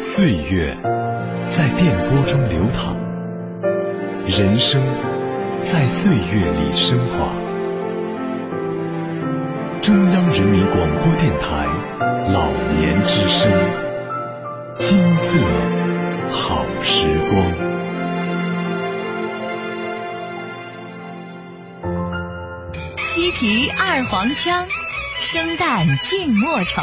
岁月在电波中流淌，人生在岁月里升华。中央人民广播电台老年之声，金色好时光。西皮二黄腔，生旦净末丑，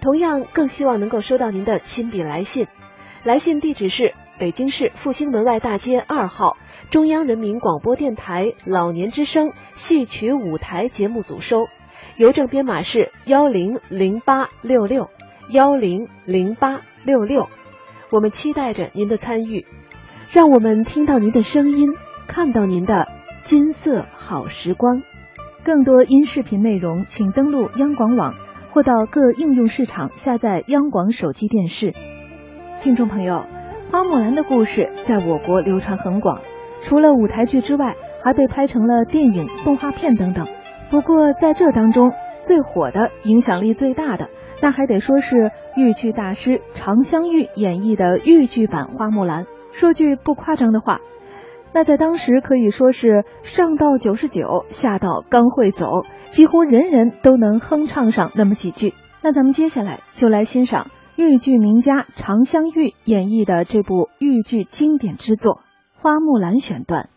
同样，更希望能够收到您的亲笔来信。来信地址是北京市复兴门外大街二号中央人民广播电台老年之声戏曲舞台节目组收。邮政编码是幺零零八六六幺零零八六六，我们期待着您的参与，让我们听到您的声音，看到您的金色好时光。更多音视频内容，请登录央广网或到各应用市场下载央广手机电视。听众朋友，花木兰的故事在我国流传很广，除了舞台剧之外，还被拍成了电影、动画片等等。不过，在这当中最火的、影响力最大的，那还得说是豫剧大师常香玉演绎的豫剧版《花木兰》。说句不夸张的话，那在当时可以说是上到九十九，下到刚会走，几乎人人都能哼唱上那么几句。那咱们接下来就来欣赏豫剧名家常香玉演绎的这部豫剧经典之作《花木兰》选段。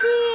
Thank.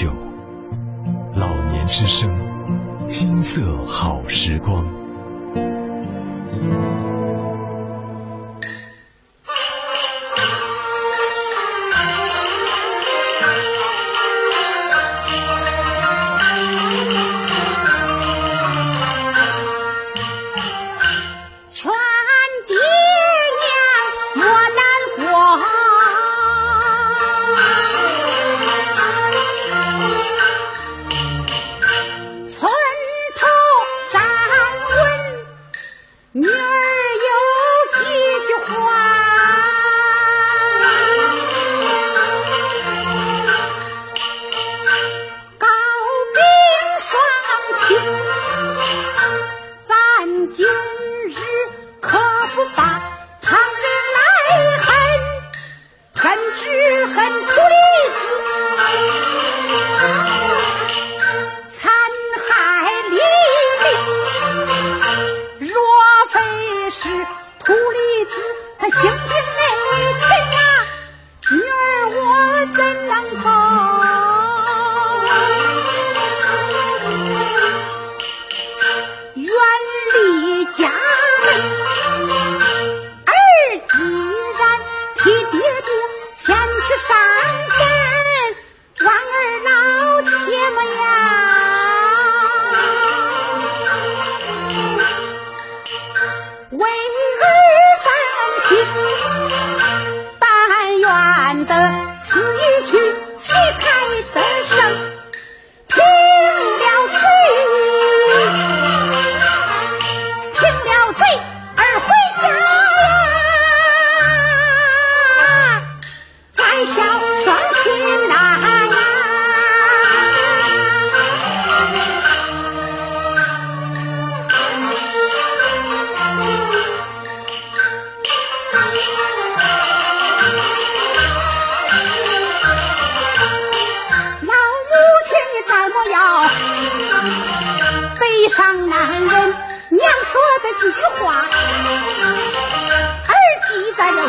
九。老年之声，金色好时光。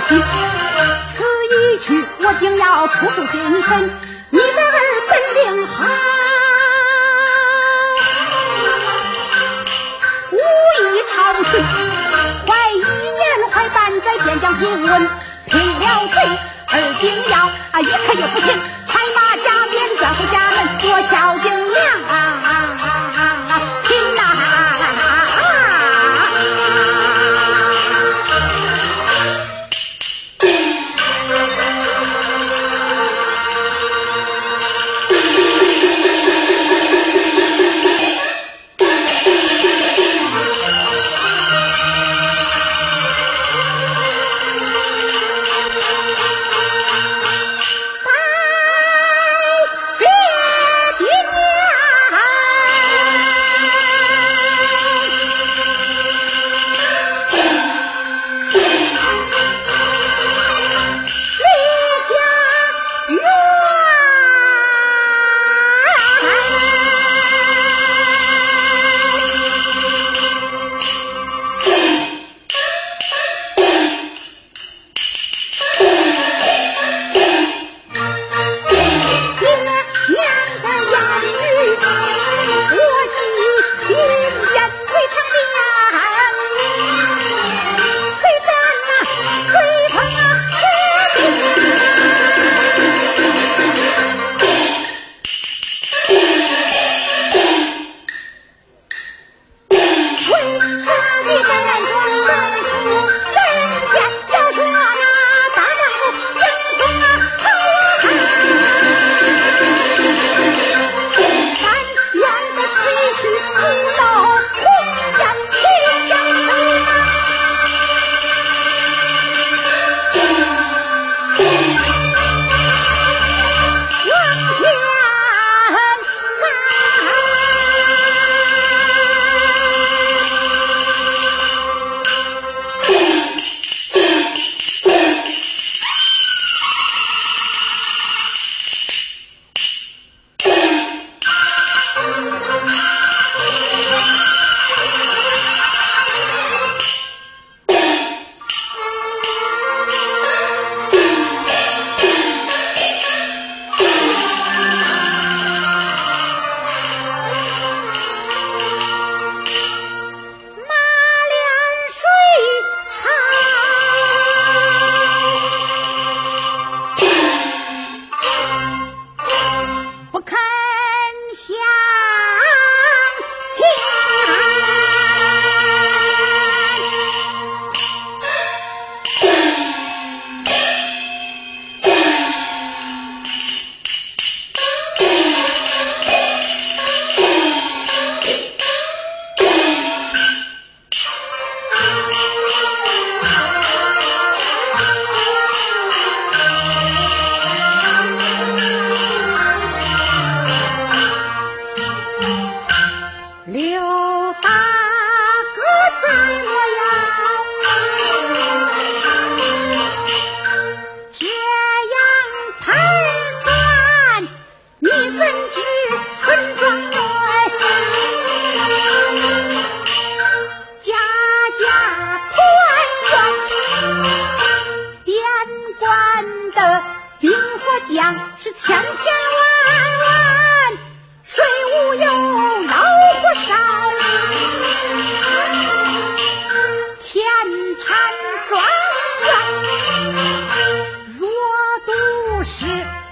今。此一去，我定要出步谨慎，你的儿本领好。武艺超群，怀一年快半载，边将平稳，平了罪，而定要啊一刻也不停。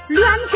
乱家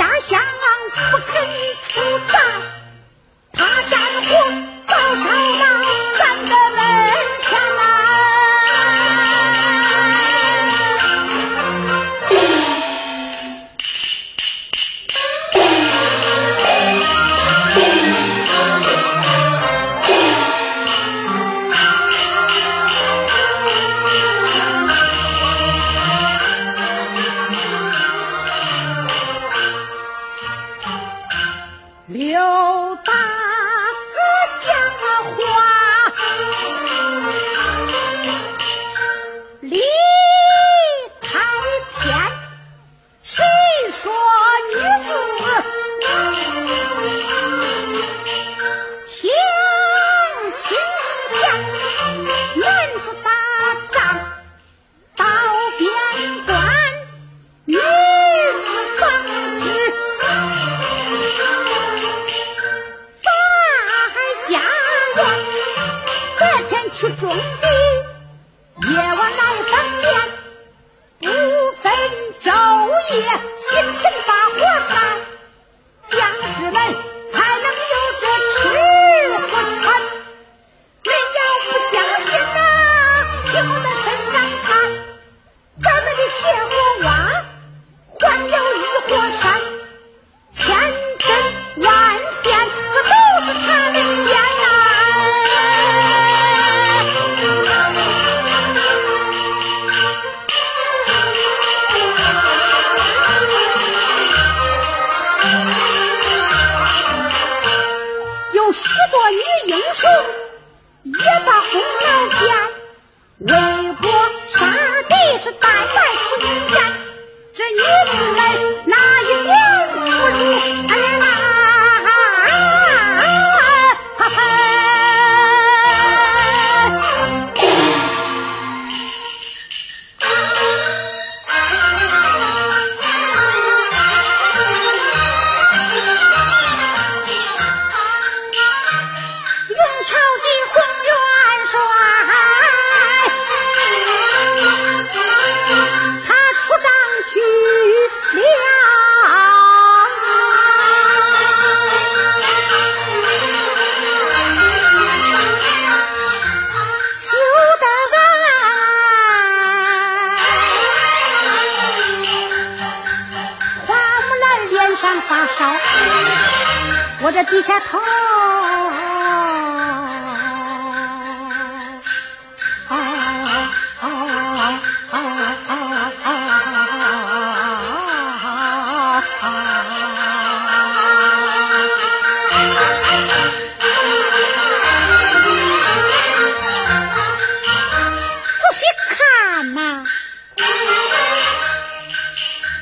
那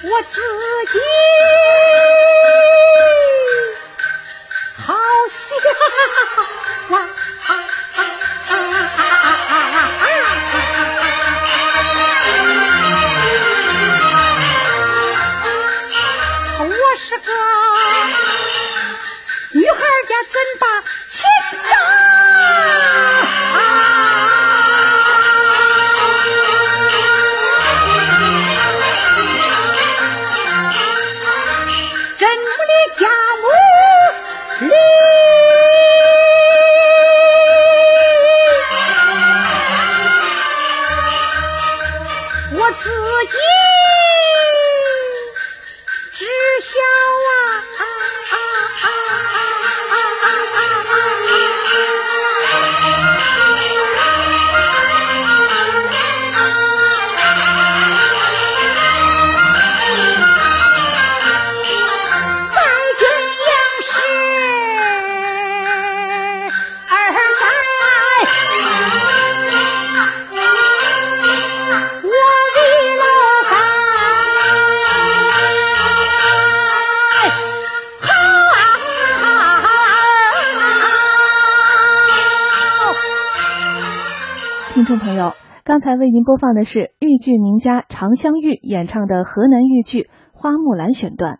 我自己播放的是豫剧名家常香玉演唱的河南豫剧《花木兰》选段。